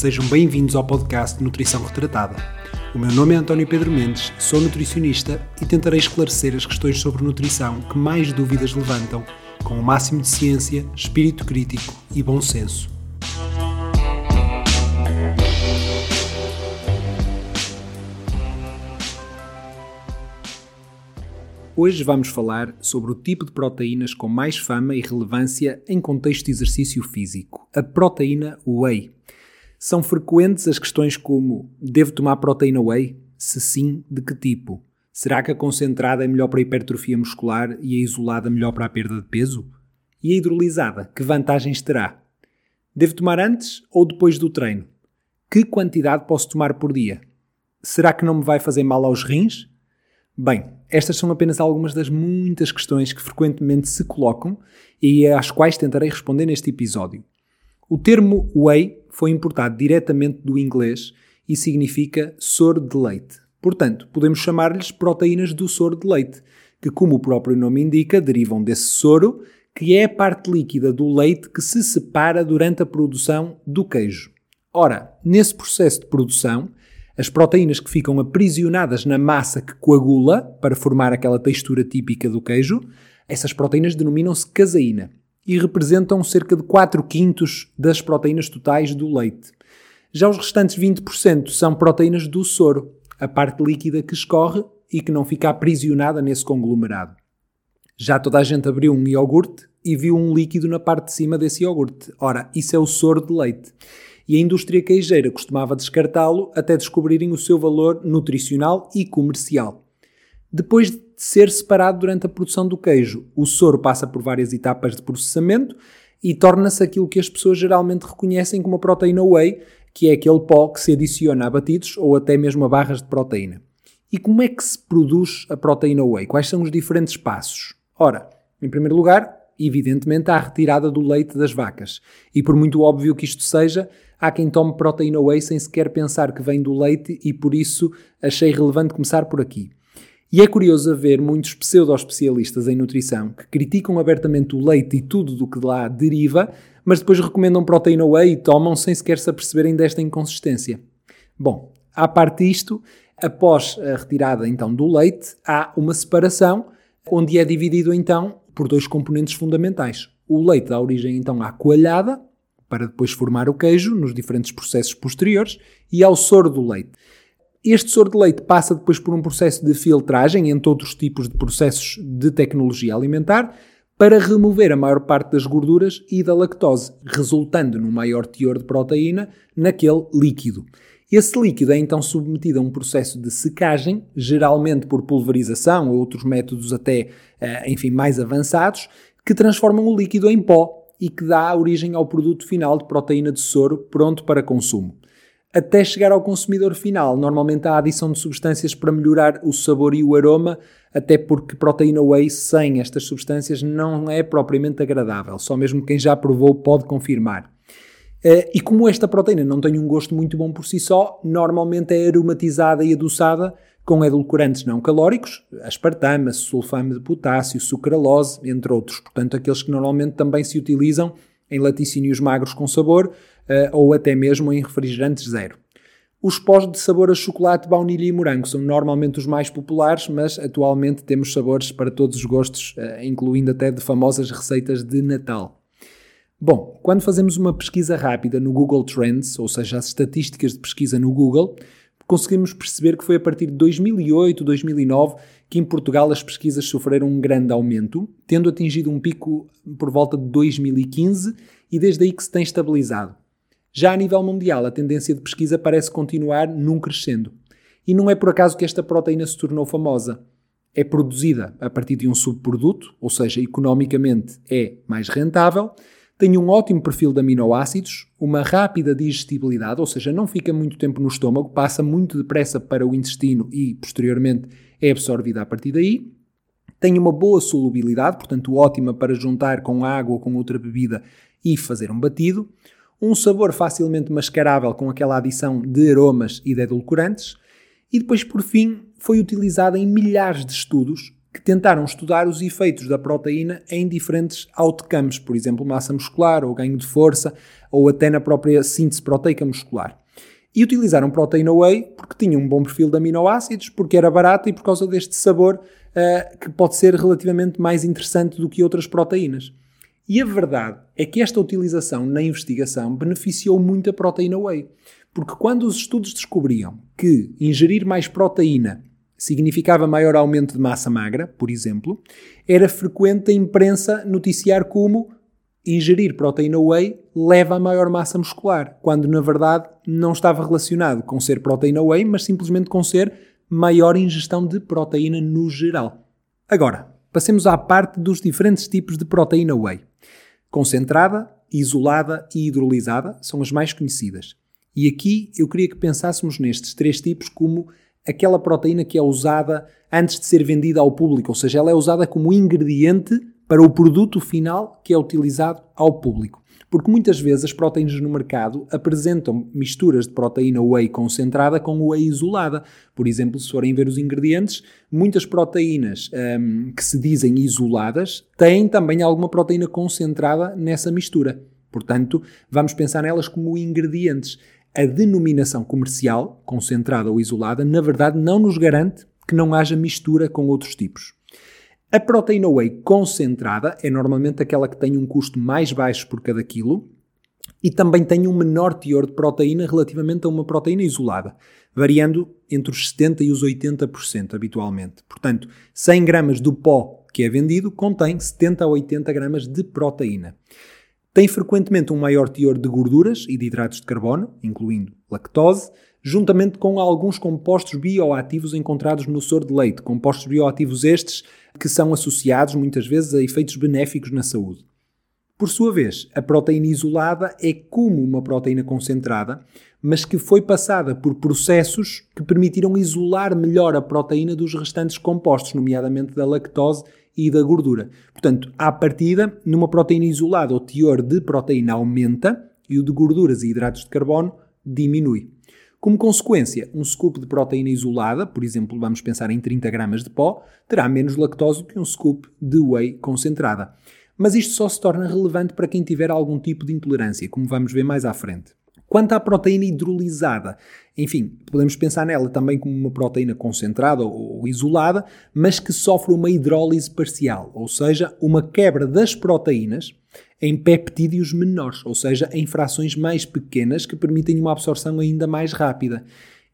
Sejam bem-vindos ao podcast Nutrição Retratada. O meu nome é António Pedro Mendes, sou nutricionista e tentarei esclarecer as questões sobre nutrição que mais dúvidas levantam, com o máximo de ciência, espírito crítico e bom senso. Hoje vamos falar sobre o tipo de proteínas com mais fama e relevância em contexto de exercício físico, a proteína whey. São frequentes as questões como: devo tomar proteína whey? Se sim, de que tipo? Será que a concentrada é melhor para a hipertrofia muscular e a isolada melhor para a perda de peso? E a hidrolisada, que vantagens terá? Devo tomar antes ou depois do treino? Que quantidade posso tomar por dia? Será que não me vai fazer mal aos rins? Bem, estas são apenas algumas das muitas questões que frequentemente se colocam e às quais tentarei responder neste episódio. O termo whey foi importado diretamente do inglês e significa soro de leite. Portanto, podemos chamar-lhes proteínas do soro de leite, que, como o próprio nome indica, derivam desse soro, que é a parte líquida do leite que se separa durante a produção do queijo. Ora, nesse processo de produção, as proteínas que ficam aprisionadas na massa que coagula para formar aquela textura típica do queijo, essas proteínas denominam-se caseína e representam cerca de 4 quintos das proteínas totais do leite. Já os restantes 20% são proteínas do soro, a parte líquida que escorre e que não fica aprisionada nesse conglomerado. Já toda a gente abriu um iogurte e viu um líquido na parte de cima desse iogurte. Ora, isso é o soro de leite. E a indústria queijeira costumava descartá-lo até descobrirem o seu valor nutricional e comercial. Depois de ser separado durante a produção do queijo, o soro passa por várias etapas de processamento e torna-se aquilo que as pessoas geralmente reconhecem como a proteína whey, que é aquele pó que se adiciona a batidos ou até mesmo a barras de proteína. E como é que se produz a proteína whey? Quais são os diferentes passos? Ora, em primeiro lugar, evidentemente, há a retirada do leite das vacas. E por muito óbvio que isto seja, há quem tome proteína whey sem sequer pensar que vem do leite e por isso achei relevante começar por aqui. E é curioso ver muitos pseudo-especialistas em nutrição que criticam abertamente o leite e tudo do que de lá deriva, mas depois recomendam proteína whey e tomam sem sequer se aperceberem desta inconsistência. Bom, à parte disto, após a retirada então do leite, há uma separação onde é dividido então por dois componentes fundamentais. O leite dá origem então à coalhada, para depois formar o queijo nos diferentes processos posteriores, e ao soro do leite. Este soro de leite passa depois por um processo de filtragem, entre outros tipos de processos de tecnologia alimentar, para remover a maior parte das gorduras e da lactose, resultando num maior teor de proteína naquele líquido. Esse líquido é então submetido a um processo de secagem, geralmente por pulverização ou outros métodos até, eh, enfim, mais avançados, que transformam o líquido em pó e que dá origem ao produto final de proteína de soro pronto para consumo até chegar ao consumidor final. Normalmente há adição de substâncias para melhorar o sabor e o aroma, até porque proteína whey sem estas substâncias não é propriamente agradável. Só mesmo quem já provou pode confirmar. Uh, e como esta proteína não tem um gosto muito bom por si só, normalmente é aromatizada e adoçada com edulcorantes não calóricos, aspartame, sulfame de potássio, sucralose, entre outros. Portanto, aqueles que normalmente também se utilizam em laticínios magros com sabor, uh, ou até mesmo em refrigerantes zero. Os pós de sabor a chocolate, baunilha e morango são normalmente os mais populares, mas atualmente temos sabores para todos os gostos, uh, incluindo até de famosas receitas de Natal. Bom, quando fazemos uma pesquisa rápida no Google Trends, ou seja, as estatísticas de pesquisa no Google, conseguimos perceber que foi a partir de 2008, 2009 que em Portugal as pesquisas sofreram um grande aumento, tendo atingido um pico por volta de 2015 e desde aí que se tem estabilizado. Já a nível mundial, a tendência de pesquisa parece continuar num crescendo. E não é por acaso que esta proteína se tornou famosa. É produzida a partir de um subproduto, ou seja, economicamente é mais rentável, tem um ótimo perfil de aminoácidos, uma rápida digestibilidade, ou seja, não fica muito tempo no estômago, passa muito depressa para o intestino e, posteriormente, é absorvida a partir daí. Tem uma boa solubilidade, portanto, ótima para juntar com água ou com outra bebida e fazer um batido um sabor facilmente mascarável com aquela adição de aromas e de edulcorantes, e depois, por fim, foi utilizada em milhares de estudos que tentaram estudar os efeitos da proteína em diferentes outcomes, por exemplo, massa muscular ou ganho de força, ou até na própria síntese proteica muscular. E utilizaram proteína whey porque tinha um bom perfil de aminoácidos, porque era barata e por causa deste sabor uh, que pode ser relativamente mais interessante do que outras proteínas. E a verdade é que esta utilização na investigação beneficiou muito a proteína whey. Porque quando os estudos descobriam que ingerir mais proteína significava maior aumento de massa magra, por exemplo, era frequente a imprensa noticiar como ingerir proteína whey leva a maior massa muscular, quando na verdade não estava relacionado com ser proteína whey, mas simplesmente com ser maior ingestão de proteína no geral. Agora, passemos à parte dos diferentes tipos de proteína whey. Concentrada, isolada e hidrolisada são as mais conhecidas. E aqui eu queria que pensássemos nestes três tipos como aquela proteína que é usada antes de ser vendida ao público, ou seja, ela é usada como ingrediente para o produto final que é utilizado ao público. Porque muitas vezes as proteínas no mercado apresentam misturas de proteína whey concentrada com whey isolada. Por exemplo, se forem ver os ingredientes, muitas proteínas um, que se dizem isoladas têm também alguma proteína concentrada nessa mistura. Portanto, vamos pensar nelas como ingredientes a denominação comercial, concentrada ou isolada, na verdade não nos garante que não haja mistura com outros tipos. A proteína whey concentrada é normalmente aquela que tem um custo mais baixo por cada quilo e também tem um menor teor de proteína relativamente a uma proteína isolada, variando entre os 70% e os 80% habitualmente. Portanto, 100 gramas do pó que é vendido contém 70 a 80 gramas de proteína. Tem frequentemente um maior teor de gorduras e de hidratos de carbono, incluindo lactose, juntamente com alguns compostos bioativos encontrados no soro de leite, compostos bioativos estes que são associados muitas vezes a efeitos benéficos na saúde. Por sua vez, a proteína isolada é como uma proteína concentrada, mas que foi passada por processos que permitiram isolar melhor a proteína dos restantes compostos, nomeadamente da lactose e da gordura. Portanto, à partida, numa proteína isolada, o teor de proteína aumenta e o de gorduras e hidratos de carbono diminui. Como consequência, um scoop de proteína isolada, por exemplo, vamos pensar em 30 gramas de pó, terá menos lactose do que um scoop de whey concentrada. Mas isto só se torna relevante para quem tiver algum tipo de intolerância, como vamos ver mais à frente. Quanto à proteína hidrolisada, enfim, podemos pensar nela também como uma proteína concentrada ou isolada, mas que sofre uma hidrólise parcial, ou seja, uma quebra das proteínas em peptídeos menores, ou seja, em frações mais pequenas que permitem uma absorção ainda mais rápida.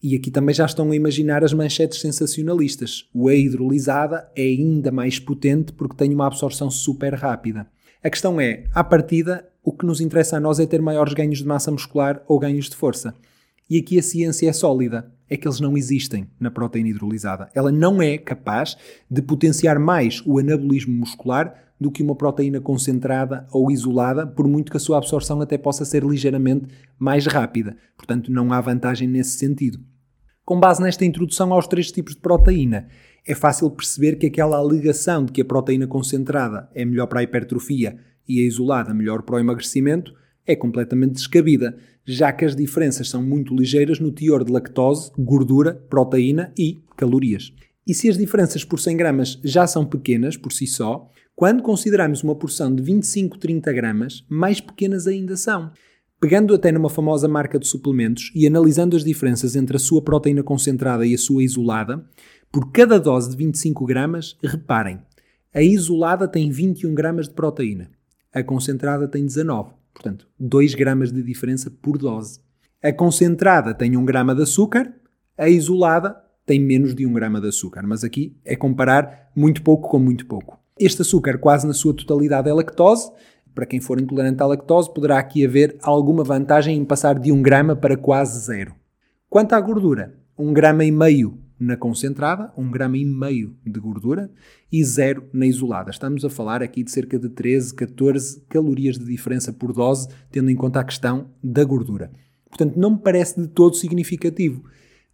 E aqui também já estão a imaginar as manchetes sensacionalistas. O whey hidrolisada é ainda mais potente porque tem uma absorção super rápida. A questão é, à partida, o que nos interessa a nós é ter maiores ganhos de massa muscular ou ganhos de força. E aqui a ciência é sólida. É que eles não existem na proteína hidrolisada. Ela não é capaz de potenciar mais o anabolismo muscular do que uma proteína concentrada ou isolada, por muito que a sua absorção até possa ser ligeiramente mais rápida. Portanto, não há vantagem nesse sentido. Com base nesta introdução aos três tipos de proteína, é fácil perceber que aquela alegação de que a proteína concentrada é melhor para a hipertrofia e a isolada melhor para o emagrecimento é completamente descabida, já que as diferenças são muito ligeiras no teor de lactose, gordura, proteína e calorias. E se as diferenças por 100 gramas já são pequenas por si só, quando consideramos uma porção de 25-30 gramas, mais pequenas ainda são. Pegando até numa famosa marca de suplementos e analisando as diferenças entre a sua proteína concentrada e a sua isolada, por cada dose de 25 gramas, reparem, a isolada tem 21 gramas de proteína, a concentrada tem 19, portanto, 2 gramas de diferença por dose. A concentrada tem 1 grama de açúcar, a isolada tem menos de 1 grama de açúcar, mas aqui é comparar muito pouco com muito pouco. Este açúcar, quase na sua totalidade, é lactose. Para quem for intolerante à lactose, poderá aqui haver alguma vantagem em passar de 1 grama para quase zero. Quanto à gordura, 1 grama e meio na concentrada, 1 grama e meio de gordura e zero na isolada. Estamos a falar aqui de cerca de 13, 14 calorias de diferença por dose, tendo em conta a questão da gordura. Portanto, não me parece de todo significativo.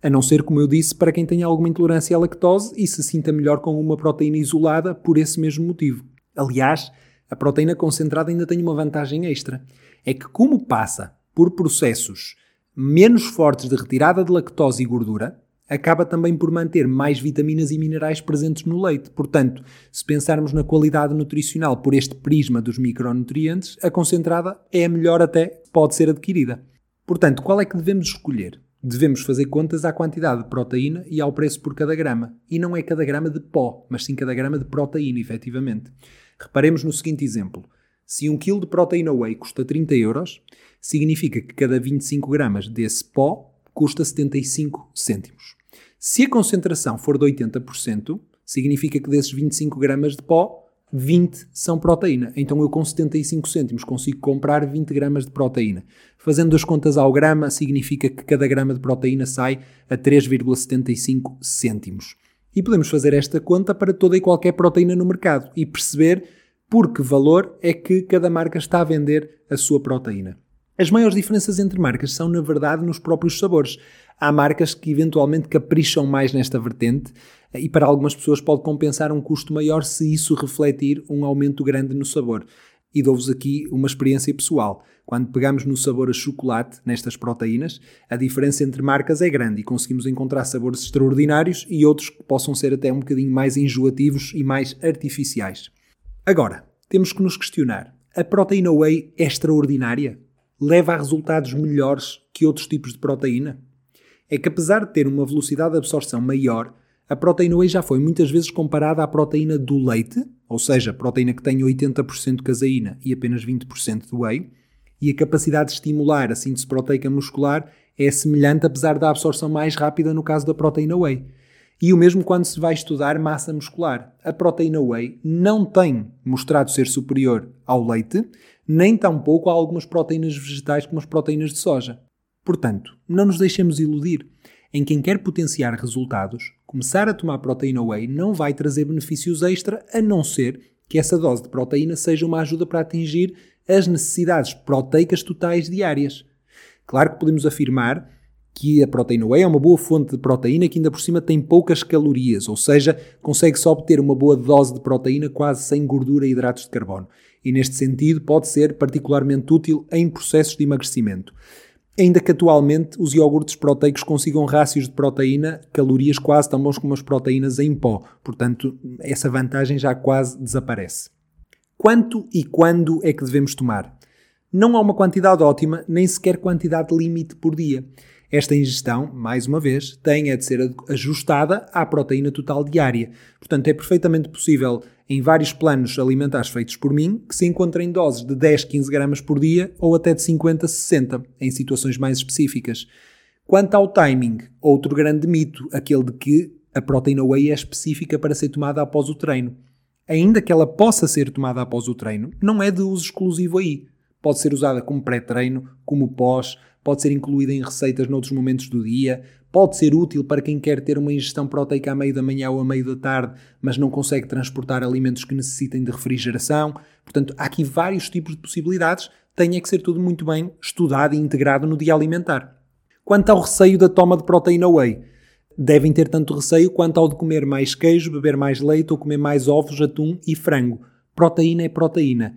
A não ser, como eu disse, para quem tenha alguma intolerância à lactose e se sinta melhor com uma proteína isolada por esse mesmo motivo. Aliás, a proteína concentrada ainda tem uma vantagem extra. É que, como passa por processos menos fortes de retirada de lactose e gordura, acaba também por manter mais vitaminas e minerais presentes no leite. Portanto, se pensarmos na qualidade nutricional por este prisma dos micronutrientes, a concentrada é a melhor até pode ser adquirida. Portanto, qual é que devemos escolher? Devemos fazer contas à quantidade de proteína e ao preço por cada grama. E não é cada grama de pó, mas sim cada grama de proteína, efetivamente. Reparemos no seguinte exemplo. Se 1 kg de proteína whey custa 30 euros, significa que cada 25 gramas desse pó custa 75 cêntimos. Se a concentração for de 80%, significa que desses 25 gramas de pó, 20 são proteína. Então eu com 75 cêntimos consigo comprar 20 gramas de proteína. Fazendo as contas ao grama, significa que cada grama de proteína sai a 3,75 cêntimos. E podemos fazer esta conta para toda e qualquer proteína no mercado e perceber por que valor é que cada marca está a vender a sua proteína. As maiores diferenças entre marcas são, na verdade, nos próprios sabores. Há marcas que eventualmente capricham mais nesta vertente e para algumas pessoas pode compensar um custo maior se isso refletir um aumento grande no sabor. E dou-vos aqui uma experiência pessoal. Quando pegamos no sabor a chocolate, nestas proteínas, a diferença entre marcas é grande e conseguimos encontrar sabores extraordinários e outros que possam ser até um bocadinho mais enjoativos e mais artificiais. Agora, temos que nos questionar: a proteína whey é extraordinária? Leva a resultados melhores que outros tipos de proteína? É que apesar de ter uma velocidade de absorção maior, a proteína whey já foi muitas vezes comparada à proteína do leite, ou seja, proteína que tem 80% de caseína e apenas 20% de whey, e a capacidade de estimular a síntese proteica muscular é semelhante, apesar da absorção mais rápida no caso da proteína whey. E o mesmo quando se vai estudar massa muscular. A proteína whey não tem mostrado ser superior ao leite, nem tampouco a algumas proteínas vegetais como as proteínas de soja. Portanto, não nos deixemos iludir. Em quem quer potenciar resultados, começar a tomar proteína whey não vai trazer benefícios extra a não ser que essa dose de proteína seja uma ajuda para atingir as necessidades proteicas totais diárias. Claro que podemos afirmar que a proteína whey é uma boa fonte de proteína que ainda por cima tem poucas calorias, ou seja, consegue-se obter uma boa dose de proteína quase sem gordura e hidratos de carbono. E neste sentido pode ser particularmente útil em processos de emagrecimento. Ainda que atualmente os iogurtes proteicos consigam rácios de proteína, calorias quase tão bons como as proteínas em pó. Portanto, essa vantagem já quase desaparece. Quanto e quando é que devemos tomar? Não há uma quantidade ótima, nem sequer quantidade limite por dia. Esta ingestão, mais uma vez, tem é de ser ajustada à proteína total diária. Portanto, é perfeitamente possível em vários planos alimentares feitos por mim que se encontrem doses de 10, 15 gramas por dia ou até de 50, 60 em situações mais específicas. Quanto ao timing, outro grande mito, aquele de que a proteína whey é específica para ser tomada após o treino. Ainda que ela possa ser tomada após o treino, não é de uso exclusivo aí. Pode ser usada como pré-treino, como pós, pode ser incluída em receitas noutros momentos do dia, pode ser útil para quem quer ter uma ingestão proteica a meio da manhã ou a meio da tarde, mas não consegue transportar alimentos que necessitem de refrigeração. Portanto, há aqui vários tipos de possibilidades, tem é que ser tudo muito bem estudado e integrado no dia alimentar. Quanto ao receio da toma de proteína whey, devem ter tanto receio quanto ao de comer mais queijo, beber mais leite ou comer mais ovos, atum e frango. Proteína é proteína.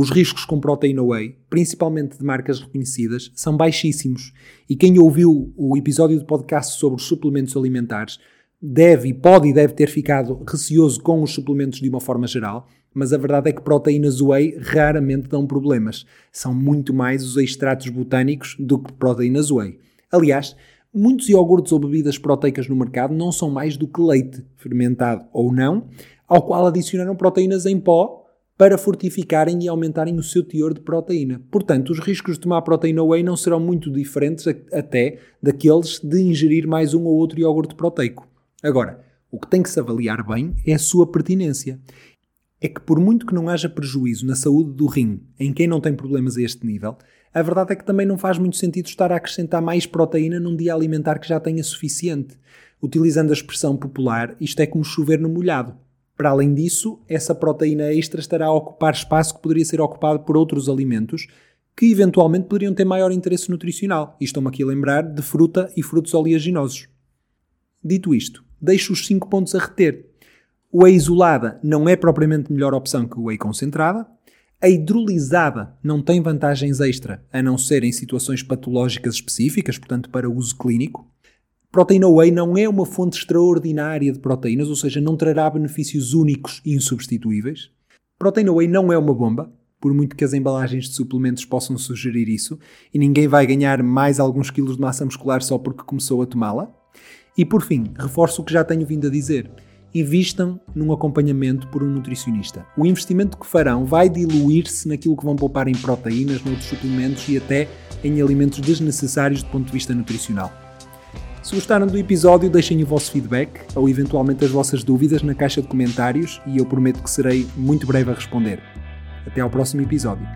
Os riscos com proteína whey, principalmente de marcas reconhecidas, são baixíssimos. E quem ouviu o episódio de podcast sobre os suplementos alimentares deve, pode e deve ter ficado receoso com os suplementos de uma forma geral, mas a verdade é que proteínas whey raramente dão problemas. São muito mais os extratos botânicos do que proteínas whey. Aliás, muitos iogurtes ou bebidas proteicas no mercado não são mais do que leite, fermentado ou não, ao qual adicionaram proteínas em pó para fortificarem e aumentarem o seu teor de proteína. Portanto, os riscos de tomar proteína whey não serão muito diferentes até daqueles de ingerir mais um ou outro iogurte proteico. Agora, o que tem que se avaliar bem é a sua pertinência. É que por muito que não haja prejuízo na saúde do rim em quem não tem problemas a este nível, a verdade é que também não faz muito sentido estar a acrescentar mais proteína num dia alimentar que já tenha suficiente. Utilizando a expressão popular, isto é como chover no molhado. Para além disso, essa proteína extra estará a ocupar espaço que poderia ser ocupado por outros alimentos que eventualmente poderiam ter maior interesse nutricional. E estou-me aqui a lembrar de fruta e frutos oleaginosos. Dito isto, deixo os 5 pontos a reter. O whey isolada não é propriamente melhor opção que o whey concentrada. A hidrolisada não tem vantagens extra, a não ser em situações patológicas específicas, portanto para uso clínico. Proteína whey não é uma fonte extraordinária de proteínas, ou seja, não trará benefícios únicos e insubstituíveis. Proteína whey não é uma bomba, por muito que as embalagens de suplementos possam sugerir isso, e ninguém vai ganhar mais alguns quilos de massa muscular só porque começou a tomá-la. E por fim, reforço o que já tenho vindo a dizer. Invistam num acompanhamento por um nutricionista. O investimento que farão vai diluir-se naquilo que vão poupar em proteínas, noutros suplementos e até em alimentos desnecessários do ponto de vista nutricional. Se gostaram do episódio, deixem o vosso feedback ou eventualmente as vossas dúvidas na caixa de comentários e eu prometo que serei muito breve a responder. Até ao próximo episódio.